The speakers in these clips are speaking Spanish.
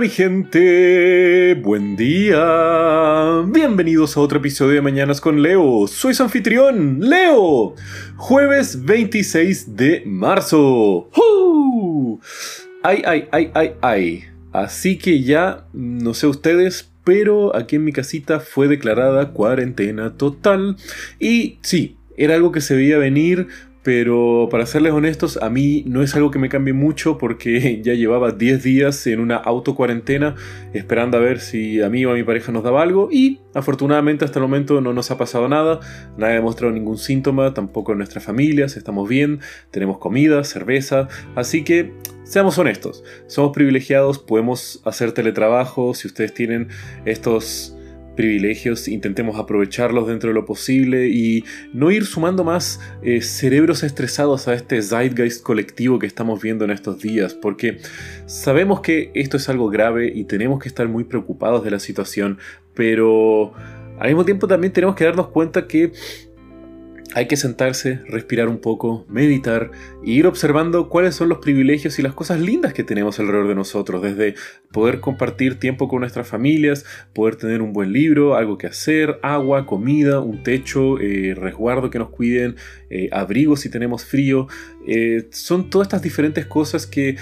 mi gente, buen día. Bienvenidos a otro episodio de Mañanas con Leo. Soy su anfitrión, Leo. Jueves 26 de marzo. Ay, ay, ay, ay, ay. Así que ya, no sé ustedes, pero aquí en mi casita fue declarada cuarentena total. Y sí, era algo que se veía venir pero para serles honestos, a mí no es algo que me cambie mucho porque ya llevaba 10 días en una auto cuarentena esperando a ver si a mí o a mi pareja nos daba algo. Y afortunadamente hasta el momento no nos ha pasado nada, nadie ha mostrado ningún síntoma, tampoco en nuestras familias, estamos bien, tenemos comida, cerveza, así que seamos honestos, somos privilegiados, podemos hacer teletrabajo, si ustedes tienen estos privilegios, intentemos aprovecharlos dentro de lo posible y no ir sumando más eh, cerebros estresados a este zeitgeist colectivo que estamos viendo en estos días, porque sabemos que esto es algo grave y tenemos que estar muy preocupados de la situación, pero al mismo tiempo también tenemos que darnos cuenta que hay que sentarse, respirar un poco, meditar e ir observando cuáles son los privilegios y las cosas lindas que tenemos alrededor de nosotros, desde poder compartir tiempo con nuestras familias, poder tener un buen libro, algo que hacer, agua, comida, un techo, eh, resguardo que nos cuiden, eh, abrigo si tenemos frío. Eh, son todas estas diferentes cosas que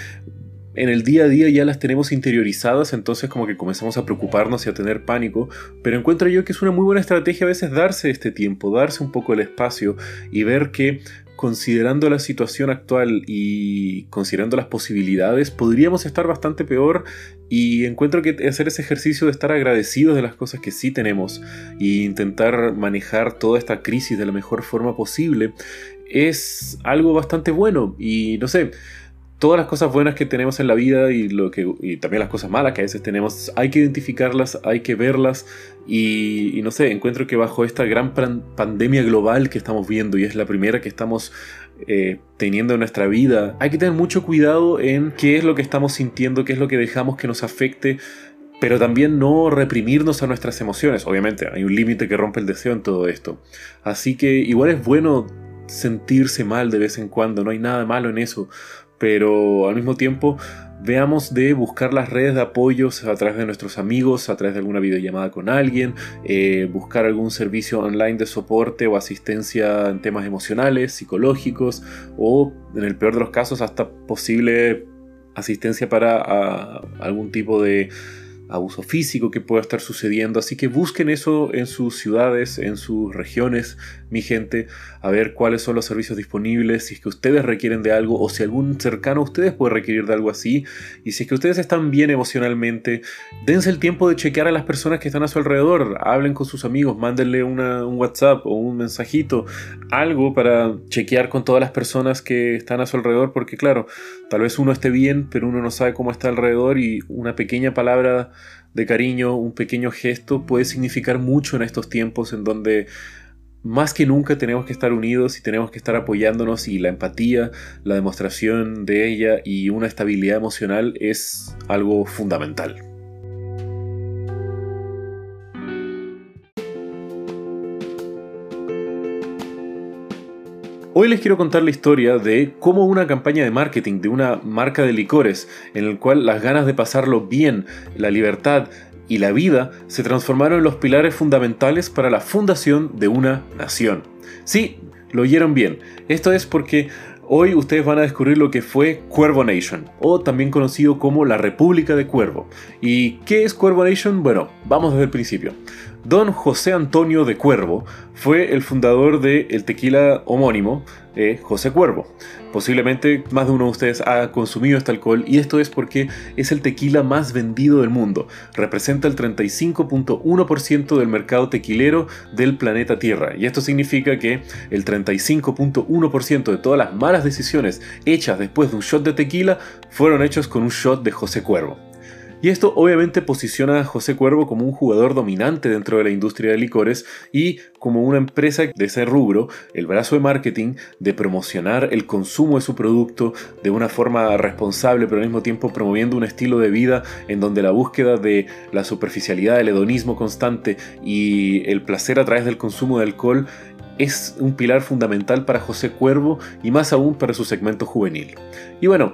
en el día a día ya las tenemos interiorizadas, entonces como que comenzamos a preocuparnos y a tener pánico, pero encuentro yo que es una muy buena estrategia a veces darse este tiempo, darse un poco el espacio y ver que considerando la situación actual y considerando las posibilidades, podríamos estar bastante peor y encuentro que hacer ese ejercicio de estar agradecidos de las cosas que sí tenemos e intentar manejar toda esta crisis de la mejor forma posible es algo bastante bueno y no sé, todas las cosas buenas que tenemos en la vida y, lo que, también las cosas malas que a veces tenemos, hay que identificarlas, hay que verlas y, no sé, encuentro que bajo esta gran pandemia global que estamos viendo y es la primera que estamos eh, teniendo en nuestra vida, hay que tener mucho cuidado en qué es lo que estamos sintiendo, qué es lo que dejamos que nos afecte pero también no reprimirnos a nuestras emociones. Obviamente, hay un límite que rompe el deseo en todo esto. Así que igual es bueno sentirse mal de vez en cuando, no hay nada malo en eso, pero al mismo tiempo veamos de buscar las redes de apoyos a través de nuestros amigos, a través de alguna videollamada con alguien, eh, buscar algún servicio online de soporte o asistencia en temas emocionales, psicológicos o en el peor de los casos hasta posible asistencia para algún tipo de abuso físico que pueda estar sucediendo. Así que busquen eso en sus ciudades, en sus regiones, mi gente, a ver cuáles son los servicios disponibles, si es que ustedes requieren de algo o si algún cercano a ustedes puede requerir de algo así. Y si es que ustedes están bien emocionalmente, dense el tiempo de chequear a las personas que están a su alrededor. Hablen con sus amigos, mándenle un WhatsApp o un mensajito, algo para chequear con todas las personas que están a su alrededor, porque claro, tal vez uno esté bien, pero uno no sabe cómo está alrededor y una pequeña palabra de cariño, un pequeño gesto puede significar mucho en estos tiempos en donde más que nunca tenemos que estar unidos y tenemos que estar apoyándonos y la empatía, la demostración de ella y una estabilidad emocional es algo fundamental. Hoy les quiero contar la historia de cómo una campaña de marketing de una marca de licores, en el cual las ganas de pasarlo bien, la libertad y la vida se transformaron en los pilares fundamentales para la fundación de una nación. Sí, lo oyeron bien. Esto es porque Hoy ustedes van a descubrir lo que fue Cuervo Nation, o también conocido como la República de Cuervo. ¿Y qué es Cuervo Nation? Bueno, vamos desde el principio. Don José Antonio de Cuervo fue el fundador del el tequila homónimo eh, José Cuervo. Posiblemente más de uno de ustedes ha consumido este alcohol y esto es porque es el tequila más vendido del mundo. Representa el 35.1% del mercado tequilero del planeta Tierra. Y esto significa que el 35.1% de todas las malas decisiones hechas después de un shot de tequila fueron hechos con un shot de José Cuervo. Y esto obviamente posiciona a José Cuervo como un jugador dominante dentro de la industria de licores y como una empresa de ese rubro, el brazo de marketing, de promocionar el consumo de su producto de una forma responsable, pero al mismo tiempo promoviendo un estilo de vida en donde la búsqueda de la superficialidad, el hedonismo constante y el placer a través del consumo de alcohol es un pilar fundamental para José Cuervo y más aún para su segmento juvenil. Y bueno,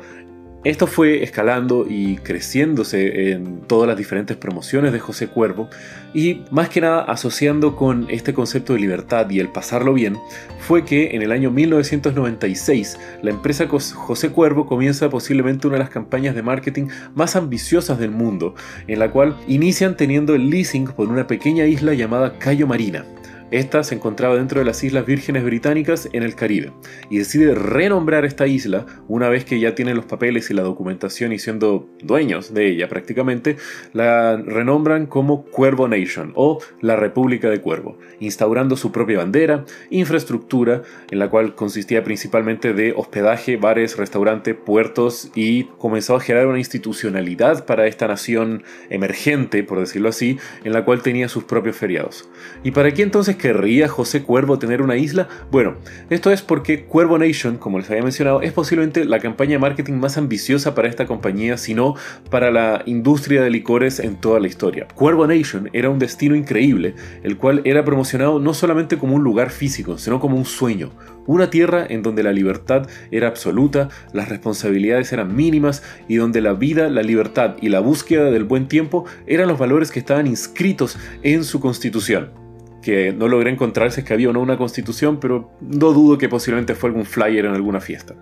Esto fue escalando y creciéndose en todas las diferentes promociones de José Cuervo y más que nada asociando con este concepto de libertad y el pasarlo bien, fue que en el año 1996 la empresa José Cuervo comienza posiblemente una de las campañas de marketing más ambiciosas del mundo, en la cual inician teniendo el leasing por una pequeña isla llamada Cayo Marina. Esta se encontraba dentro de las Islas Vírgenes Británicas en el Caribe y decide renombrar esta isla una vez que ya tienen los papeles y la documentación y siendo dueños de ella prácticamente, la renombran como Cuervo Nation o la República de Cuervo, instaurando su propia bandera, infraestructura en la cual consistía principalmente de hospedaje, bares, restaurantes, puertos y comenzó a generar una institucionalidad para esta nación emergente, por decirlo así, en la cual tenía sus propios feriados. ¿Y para qué entonces querría José Cuervo tener una isla? Bueno, esto es porque Cuervo Nation, como les había mencionado, es posiblemente la campaña de marketing más ambiciosa para esta compañía, sino para la industria de licores en toda la historia. Cuervo Nation era un destino increíble, el cual era promocionado no solamente como un lugar físico, sino como un sueño, una tierra en donde la libertad era absoluta, las responsabilidades eran mínimas y donde la vida, la libertad y la búsqueda del buen tiempo eran los valores que estaban inscritos en su constitución que no logré encontrar si es que había o no una constitución, pero no dudo que posiblemente fue algún flyer en alguna fiesta.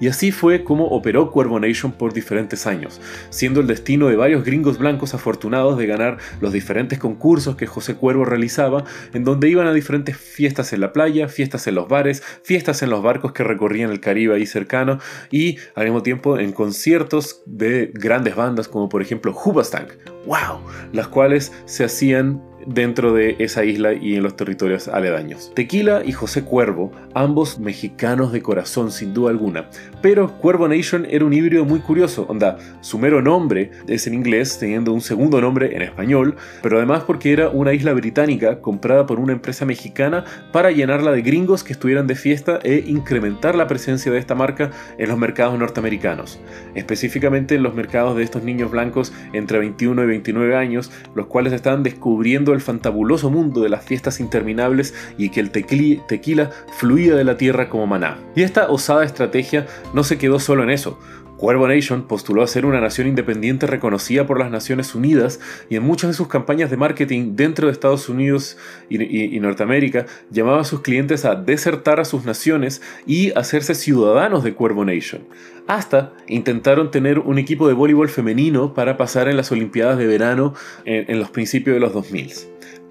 Y así fue como operó Cuervo Nation por diferentes años, siendo el destino de varios gringos blancos afortunados de ganar los diferentes concursos que José Cuervo realizaba, en donde iban a diferentes fiestas en la playa, fiestas en los bares, fiestas en los barcos que recorrían el Caribe ahí cercano, y al mismo tiempo en conciertos de grandes bandas como por ejemplo Hubastank, wow, las cuales se hacían dentro de esa isla y en los territorios aledaños. Tequila y José Cuervo, ambos mexicanos de corazón sin duda alguna, pero Cuervo Nation era un híbrido muy curioso, onda, su mero nombre es en inglés teniendo un segundo nombre en español, pero además porque era una isla británica comprada por una empresa mexicana para llenarla de gringos que estuvieran de fiesta e incrementar la presencia de esta marca en los mercados norteamericanos, específicamente en los mercados de estos niños blancos entre 21 y 29 años, los cuales estaban descubriendo el fantabuloso mundo de las fiestas interminables y que el tequila fluía de la tierra como maná. Y esta osada estrategia no se quedó solo en eso. Cuervo Nation postuló a ser una nación independiente reconocida por las Naciones Unidas y en muchas de sus campañas de marketing dentro de Estados Unidos y, Norteamérica llamaba a sus clientes a desertar a sus naciones y hacerse ciudadanos de Cuervo Nation. Hasta intentaron tener un equipo de voleibol femenino para pasar en las Olimpiadas de verano en, en los principios de los 2000.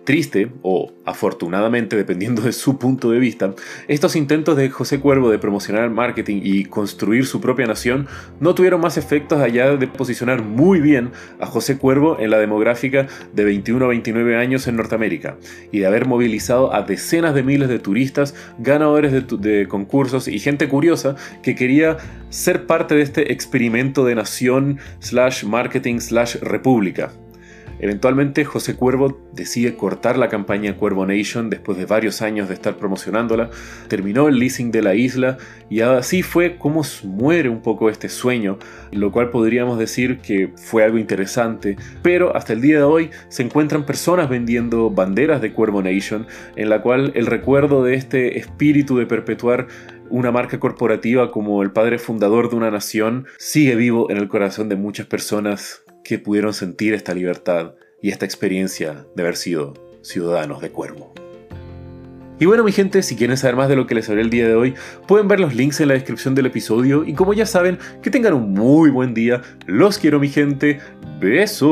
Triste, o afortunadamente dependiendo de su punto de vista, estos intentos de José Cuervo de promocionar el marketing y construir su propia nación no tuvieron más efectos allá de posicionar muy bien a José Cuervo en la demográfica de 21 a 29 años en Norteamérica y de haber movilizado a decenas de miles de turistas, ganadores de, de concursos y gente curiosa que quería ser parte de este experimento de nación slash marketing slash república. Eventualmente José Cuervo decide cortar la campaña Cuervo Nation después de varios años de estar promocionándola, terminó el leasing de la isla y así fue como muere un poco este sueño, lo cual podríamos decir que fue algo interesante, pero hasta el día de hoy se encuentran personas vendiendo banderas de Cuervo Nation en la cual el recuerdo de este espíritu de perpetuar una marca corporativa como el padre fundador de una nación sigue vivo en el corazón de muchas personas que pudieron sentir esta libertad y esta experiencia de haber sido ciudadanos de Cuervo. Y bueno mi gente, si quieren saber más de lo que les hablé el día de hoy, pueden ver los links en la descripción del episodio y como ya saben, que tengan un muy buen día, los quiero mi gente, besos.